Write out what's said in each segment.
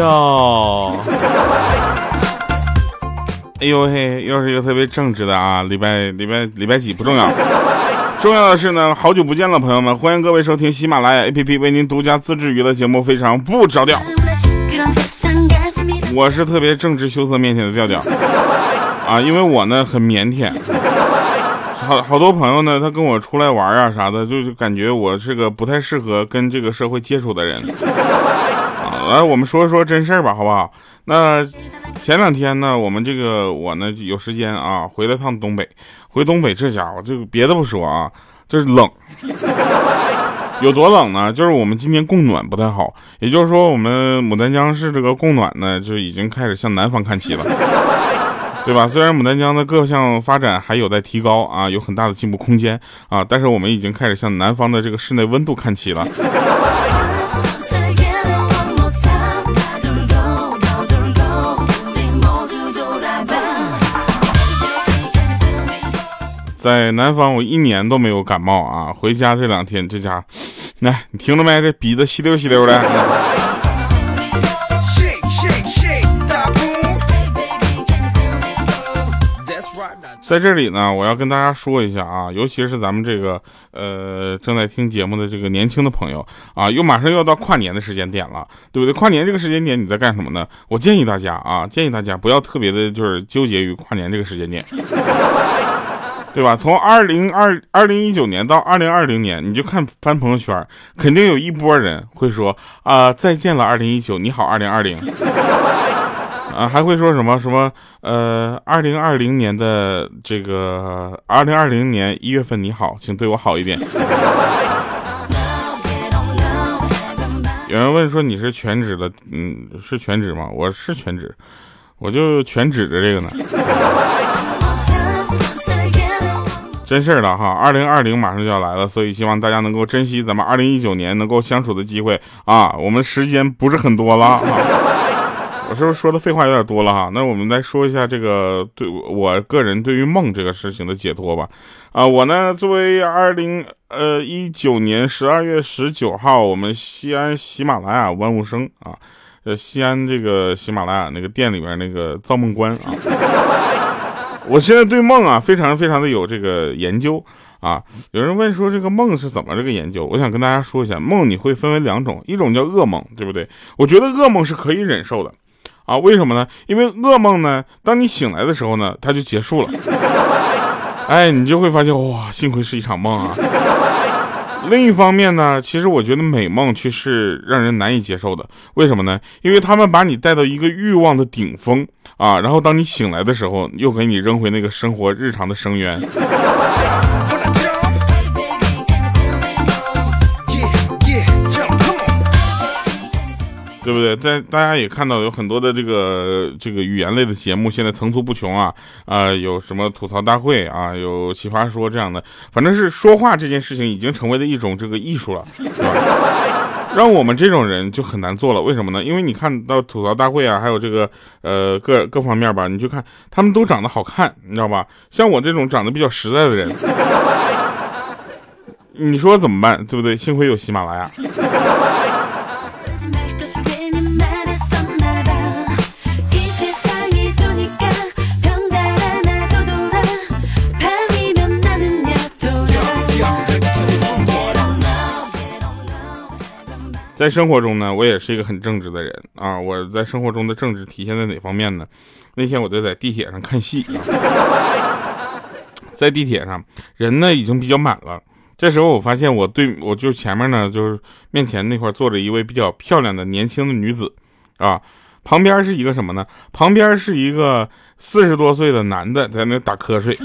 哟。哎呦嘿，又是一个特别正直的啊！礼拜礼拜礼拜几不重要，重要的是呢，好久不见了，朋友们，欢迎各位收听喜马拉雅 APP 为您独家自制娱乐节目，非常不着调。我是特别正直、羞涩、腼腆的调调啊，因为我呢很腼腆。好好多朋友呢，他跟我出来玩啊啥的，就是感觉我是个不太适合跟这个社会接触的人。来我们说说真事儿吧，好不好？那。前两天呢，我们这个我呢有时间啊，回了趟东北。回东北这家伙，这个别的不说啊，就是冷，有多冷呢？就是我们今年供暖不太好，也就是说，我们牡丹江市这个供暖呢，就已经开始向南方看齐了，对吧？虽然牡丹江的各项发展还有待提高啊，有很大的进步空间啊，但是我们已经开始向南方的这个室内温度看齐了。在南方，我一年都没有感冒啊！回家这两天，这家，来，你听着没？这鼻子吸溜吸溜的。在这里呢，我要跟大家说一下啊，尤其是咱们这个呃正在听节目的这个年轻的朋友啊，又马上又要到跨年的时间点了，对不对？跨年这个时间点你在干什么呢？我建议大家啊，建议大家不要特别的，就是纠结于跨年这个时间点。对吧？从二零二二零一九年到二零二零年，你就看翻朋友圈，肯定有一波人会说啊，再见了二零一九，你好二零二零，啊，还会说什么什么呃，二零二零年的这个二零二零年一月份你好，请对我好一点。有人问说你是全职的，嗯，是全职吗？我是全职，我就全指着这个呢。真事儿了哈，二零二零马上就要来了，所以希望大家能够珍惜咱们二零一九年能够相处的机会啊！我们时间不是很多了，我是不是说的废话有点多了哈？那我们再说一下这个对我个人对于梦这个事情的解脱吧。啊，我呢作为二零呃一九年十二月十九号，我们西安喜马拉雅万物生啊，呃西安这个喜马拉雅那个店里边那个造梦观啊。我现在对梦啊，非常非常的有这个研究啊。有人问说这个梦是怎么这个研究？我想跟大家说一下，梦你会分为两种，一种叫噩梦，对不对？我觉得噩梦是可以忍受的啊。为什么呢？因为噩梦呢，当你醒来的时候呢，它就结束了。哎，你就会发现哇，幸亏是一场梦啊。另一方面呢，其实我觉得美梦却是让人难以接受的。为什么呢？因为他们把你带到一个欲望的顶峰啊，然后当你醒来的时候，又给你扔回那个生活日常的深渊。对不对？在大家也看到有很多的这个这个语言类的节目，现在层出不穷啊啊，有什么吐槽大会啊，有奇葩说这样的，反正是说话这件事情已经成为了一种这个艺术了，让我们这种人就很难做了。为什么呢？因为你看到吐槽大会啊，还有这个呃各各方面吧，你就看他们都长得好看，你知道吧？像我这种长得比较实在的人，你说怎么办？对不对？幸亏有喜马拉雅。在生活中呢，我也是一个很正直的人啊。我在生活中的正直体现在哪方面呢？那天我就在地铁上看戏，在地铁上人呢已经比较满了。这时候我发现我对我就前面呢就是面前那块坐着一位比较漂亮的年轻的女子啊，旁边是一个什么呢？旁边是一个四十多岁的男的在那打瞌睡。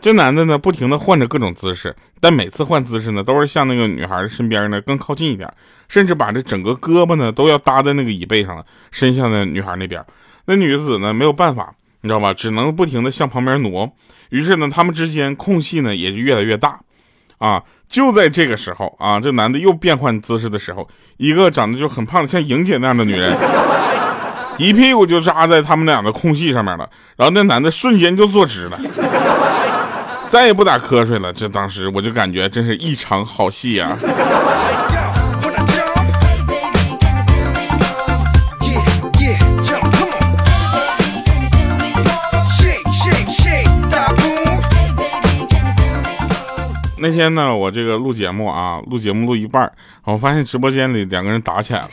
这男的呢，不停的换着各种姿势，但每次换姿势呢，都是向那个女孩的身边呢更靠近一点，甚至把这整个胳膊呢都要搭在那个椅背上了，伸向那女孩那边。那女子呢没有办法，你知道吧？只能不停的向旁边挪。于是呢，他们之间空隙呢也就越来越大。啊，就在这个时候啊，这男的又变换姿势的时候，一个长得就很胖的像莹姐那样的女人，一屁股就扎在他们俩的空隙上面了。然后那男的瞬间就坐直了。再也不打瞌睡了。这当时我就感觉真是一场好戏呀、啊。那天呢，我这个录节目啊，录节目录一半，我发现直播间里两个人打起来了。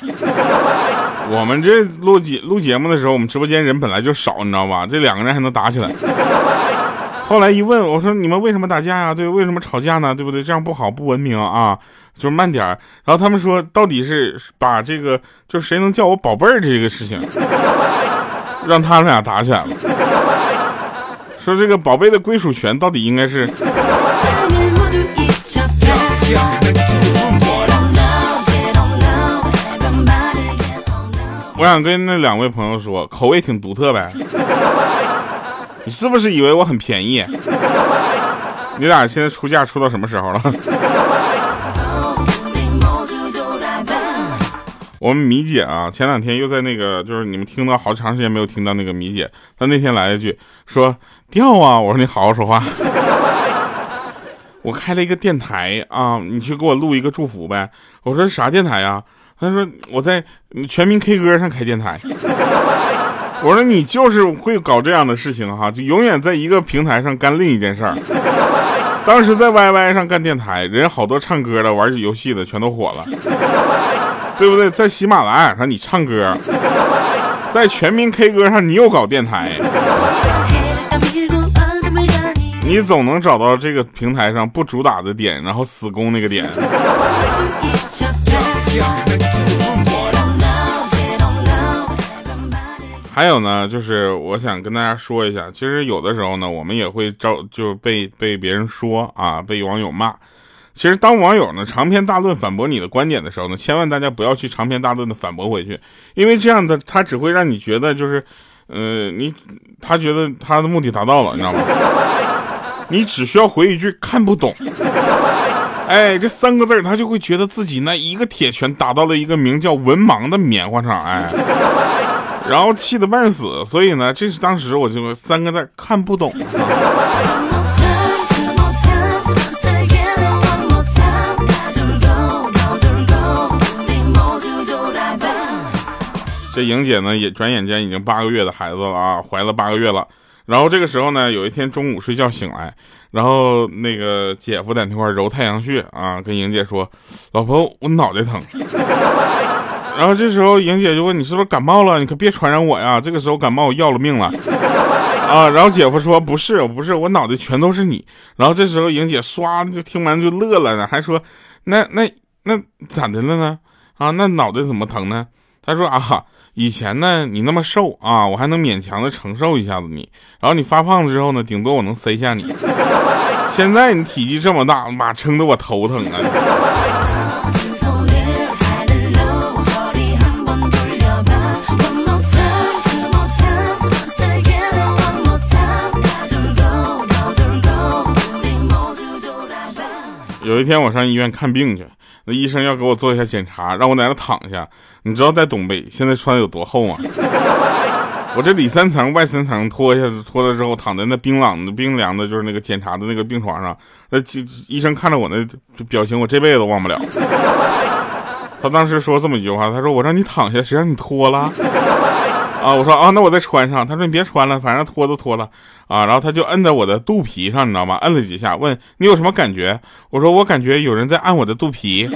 我们这录节录节目的时候，我们直播间人本来就少，你知道吧？这两个人还能打起来？后来一问，我说你们为什么打架呀？对，为什么吵架呢？对不对？这样不好，不文明啊！就慢点然后他们说，到底是把这个，就谁能叫我宝贝儿这个事情，让他们俩打起来了。说这个宝贝的归属权到底应该是？我想跟那两位朋友说，口味挺独特呗。你是不是以为我很便宜？你俩现在出价出到什么时候了？我们米姐啊，前两天又在那个，就是你们听到好长时间没有听到那个米姐，她那天来了一句说掉啊，我说你好好说话。我开了一个电台啊，你去给我录一个祝福呗。我说啥电台呀？他说我在全民 K 歌上开电台。我说你就是会搞这样的事情哈，就永远在一个平台上干另一件事儿。当时在 YY 上干电台，人好多唱歌的、玩游戏的全都火了，对不对？在喜马拉雅上你唱歌，在全民 K 歌上你又搞电台，你总能找到这个平台上不主打的点，然后死攻那个点。还有呢，就是我想跟大家说一下，其实有的时候呢，我们也会招，就被被别人说啊，被网友骂。其实当网友呢长篇大论反驳你的观点的时候呢，千万大家不要去长篇大论的反驳回去，因为这样的他只会让你觉得就是，呃，你他觉得他的目的达到了，你知道吗？你只需要回一句看不懂，哎，这三个字他就会觉得自己那一个铁拳打到了一个名叫文盲的棉花上，哎。然后气得半死，所以呢，这是当时我就三个字看不懂。这莹姐呢，也转眼间已经八个月的孩子了啊，怀了八个月了。然后这个时候呢，有一天中午睡觉醒来，然后那个姐夫在那块揉太阳穴啊，跟莹姐说：“老婆，我脑袋疼。”然后这时候莹姐就问你是不是感冒了？你可别传染我呀！这个时候感冒我要了命了 啊！然后姐夫说不是，不是，我脑袋全都是你。然后这时候莹姐唰就听完就乐了呢，还说那那那咋的了呢？啊，那脑袋怎么疼呢？他说啊，以前呢你那么瘦啊，我还能勉强的承受一下子你。然后你发胖了之后呢，顶多我能塞下你。现在你体积这么大，妈撑得我头疼啊！有一天我上医院看病去，那医生要给我做一下检查，让我在那躺下。你知道在东北现在穿的有多厚吗？我这里三层外三层脱下脱了之后，躺在那冰冷的冰凉的，就是那个检查的那个病床上。那医生看着我那表情，我这辈子都忘不了。他当时说这么一句话，他说：“我让你躺下，谁让你脱了？”啊，我说啊，那我再穿上。他说你别穿了，反正脱都脱了啊。然后他就摁在我的肚皮上，你知道吗？摁了几下，问你有什么感觉？我说我感觉有人在按我的肚皮。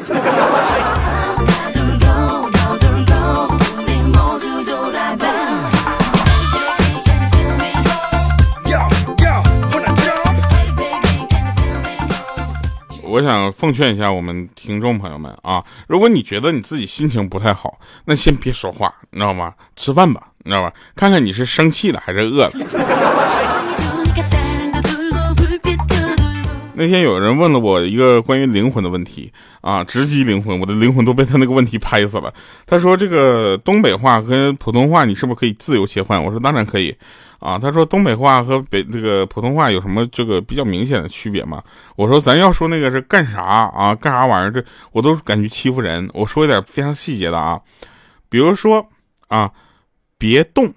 我想奉劝一下我们听众朋友们啊，如果你觉得你自己心情不太好，那先别说话，你知道吗？吃饭吧，你知道吧？看看你是生气了还是饿了。那天有人问了我一个关于灵魂的问题啊，直击灵魂，我的灵魂都被他那个问题拍死了。他说这个东北话跟普通话你是不是可以自由切换？我说当然可以。啊，他说东北话和北这个普通话有什么这个比较明显的区别吗？我说咱要说那个是干啥啊？干啥玩意儿？这我都感觉欺负人。我说一点非常细节的啊，比如说啊，别动，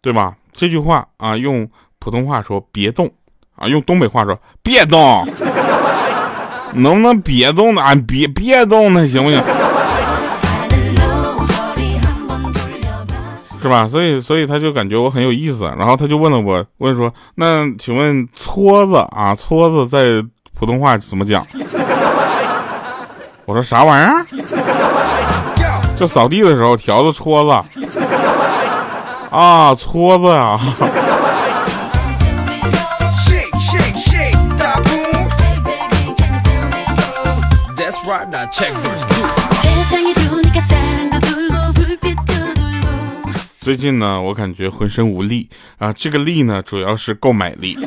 对吧？这句话啊，用普通话说别动啊，用东北话说别动，能不能别动呢？别别动呢，行不行？是吧？所以，所以他就感觉我很有意思，然后他就问了我，问说：“那请问搓子啊，搓子在普通话怎么讲？我说啥玩意儿？就扫地的时候条子搓子啊，搓子啊。最近呢，我感觉浑身无力啊，这个力呢，主要是购买力。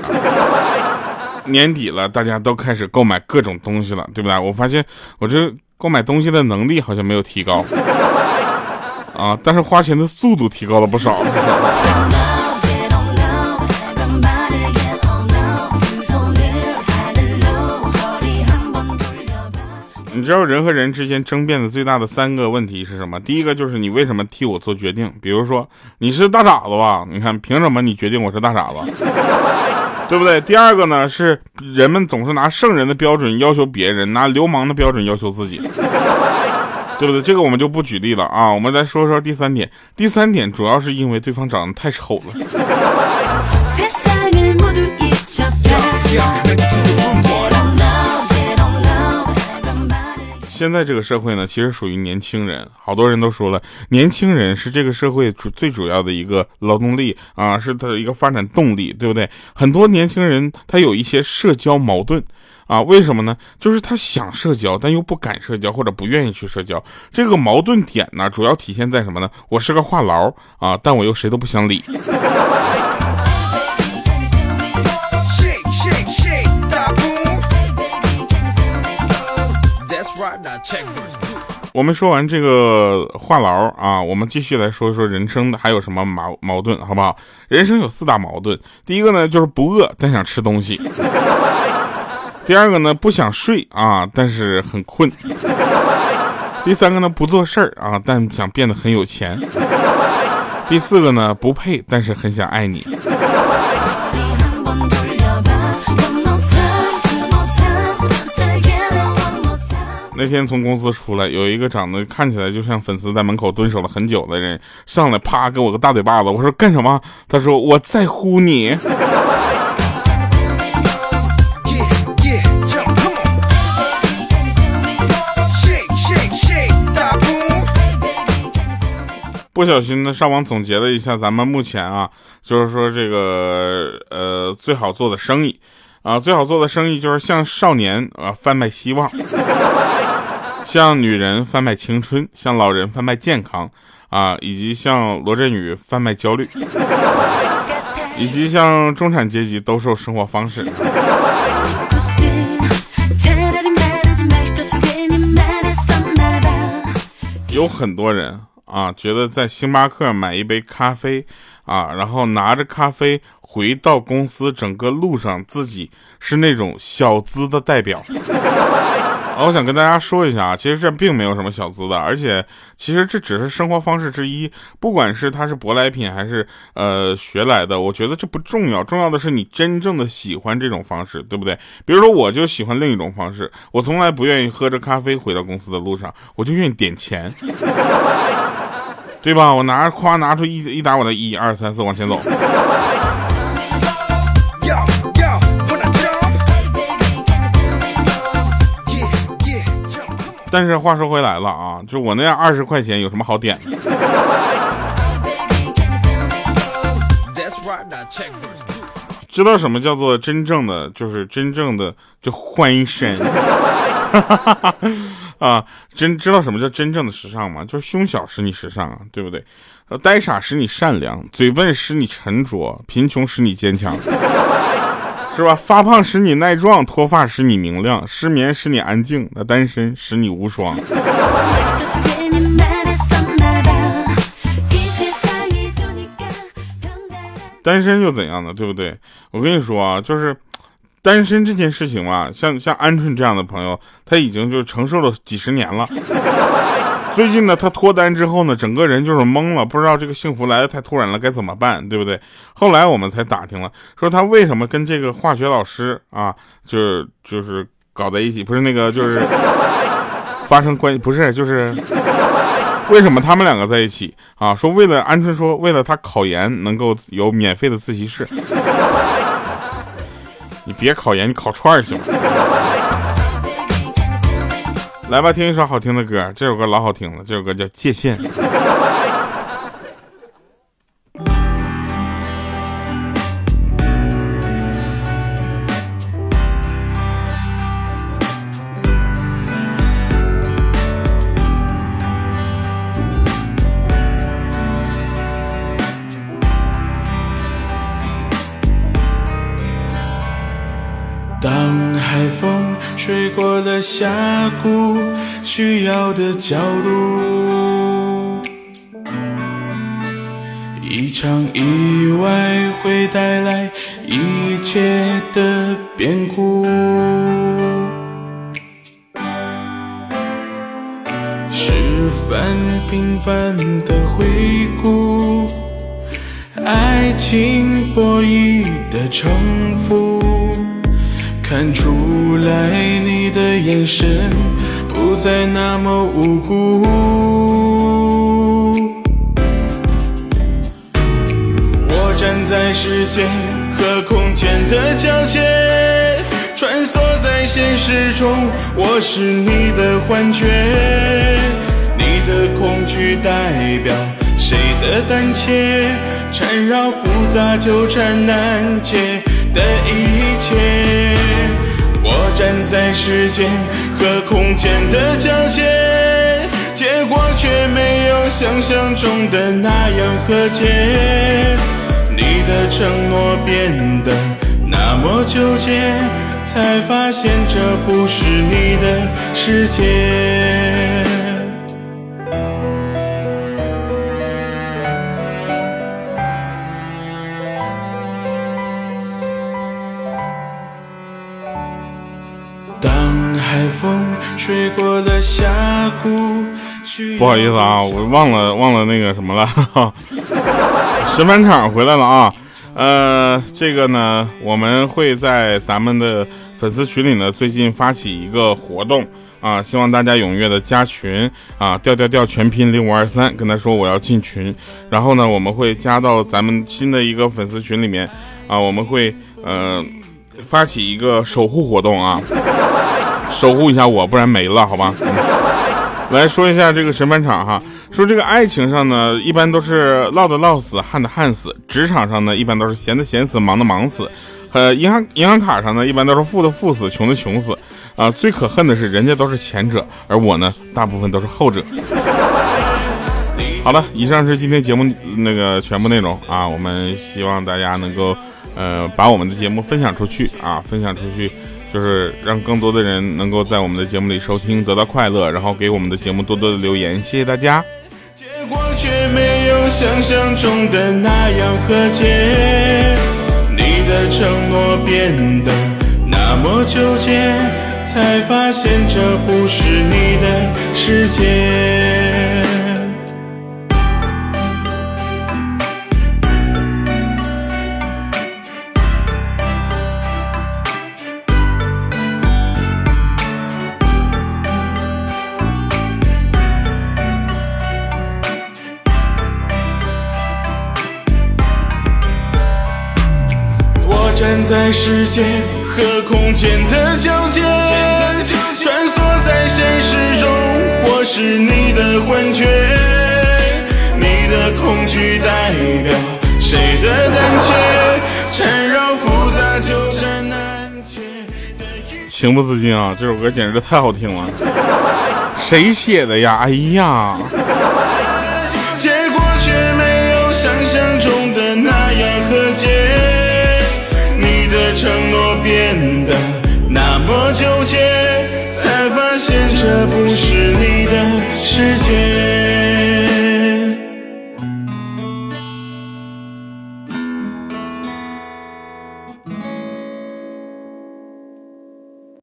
年底了，大家都开始购买各种东西了，对不对？我发现我这购买东西的能力好像没有提高啊，但是花钱的速度提高了不少。你知道人和人之间争辩的最大的三个问题是什么？第一个就是你为什么替我做决定？比如说你是大傻子吧？你看凭什么你决定我是大傻子？对不对？第二个呢是人们总是拿圣人的标准要求别人，拿流氓的标准要求自己，对不对？这个我们就不举例了啊。我们来说说第三点。第三点主要是因为对方长得太丑了。现在这个社会呢，其实属于年轻人，好多人都说了，年轻人是这个社会主最主要的一个劳动力啊，是他的一个发展动力，对不对？很多年轻人他有一些社交矛盾啊，为什么呢？就是他想社交，但又不敢社交，或者不愿意去社交。这个矛盾点呢，主要体现在什么呢？我是个话痨啊，但我又谁都不想理。我们说完这个话痨啊，我们继续来说一说人生的还有什么矛矛盾，好不好？人生有四大矛盾，第一个呢就是不饿但想吃东西，第二个呢不想睡啊但是很困，第三个呢不做事儿啊但想变得很有钱，第四个呢不配但是很想爱你。那天从公司出来，有一个长得看起来就像粉丝在门口蹲守了很久的人上来，啪给我个大嘴巴子。我说干什么？他说我在乎你。不小心呢上网总结了一下咱们目前啊，就是说这个呃最好做的生意啊，最好做的生意就是向少年啊贩卖希望。向女人贩卖青春，向老人贩卖健康，啊，以及向罗振宇贩卖焦虑，以及向中产阶级兜售生活方式。有很多人啊，觉得在星巴克买一杯咖啡，啊，然后拿着咖啡回到公司，整个路上自己是那种小资的代表。我想跟大家说一下啊，其实这并没有什么小资的，而且其实这只是生活方式之一。不管是它是舶来品还是呃学来的，我觉得这不重要，重要的是你真正的喜欢这种方式，对不对？比如说，我就喜欢另一种方式，我从来不愿意喝着咖啡回到公司的路上，我就愿意点钱，对吧？我拿着夸拿出一一打我的一二三四往前走。但是话说回来了啊，就我那样二十块钱有什么好点的？知道什么叫做真正的，就是真正的就换一身啊？真知道什么叫真正的时尚吗？就是胸小使你时尚啊，对不对？呆傻使你善良，嘴笨使你沉着，贫穷使你坚强。是吧？发胖使你耐壮，脱发使你明亮，失眠使你安静，那单身使你无双。单身又怎样呢？对不对？我跟你说啊，就是单身这件事情嘛，像像鹌鹑这样的朋友，他已经就承受了几十年了。最近呢，他脱单之后呢，整个人就是懵了，不知道这个幸福来的太突然了，该怎么办，对不对？后来我们才打听了，说他为什么跟这个化学老师啊，就是就是搞在一起，不是那个就是发生关系，不是就是为什么他们两个在一起啊？说为了鹌鹑说为了他考研能够有免费的自习室。你别考研，你烤串去吧。来吧，听一首好听的歌，这首歌老好听了，这首歌叫《界限》。当海风吹过了峡谷，需要的角度，一场意外会带来一切的变故。十分平凡的回顾，爱情博弈的城府。看出来你的眼神不再那么无辜。我站在时间和空间的交界，穿梭在现实中，我是你的幻觉。你的恐惧代表谁的胆怯？缠绕复杂纠缠难解的一切。我站在时间个空间的交界，结果却没有想象中的那样和解。你的承诺变得那么纠结，才发现这不是你的世界。风吹过了峡谷。不好意思啊，我忘了忘了那个什么了。石板场回来了啊，呃，这个呢，我们会在咱们的粉丝群里呢，最近发起一个活动啊，希望大家踊跃的加群啊，调调调全拼零五二三，跟他说我要进群，然后呢，我们会加到咱们新的一个粉丝群里面啊，我们会呃发起一个守护活动啊。守护一下我，不然没了，好吧。来说一下这个神返场哈，说这个爱情上呢，一般都是唠的唠死，旱的旱死；职场上呢，一般都是闲的闲死，忙的忙死；呃，银行银行卡上呢，一般都是富的富死，穷的穷死。啊，最可恨的是人家都是前者，而我呢，大部分都是后者。好了，以上是今天节目那个全部内容啊，我们希望大家能够呃把我们的节目分享出去啊，分享出去。就是让更多的人能够在我们的节目里收听，得到快乐，然后给我们的节目多多的留言，谢谢大家。结果却没有想象中的那样和解，你的承诺变得那么纠结，才发现这不是你的世界。时间和空间的交界，穿梭在现实中，我是你的幻觉。你的恐惧代表谁的胆怯？缠绕复杂纠缠难解的。情不自禁啊，这首歌简直太好听了。谁写的呀？哎呀！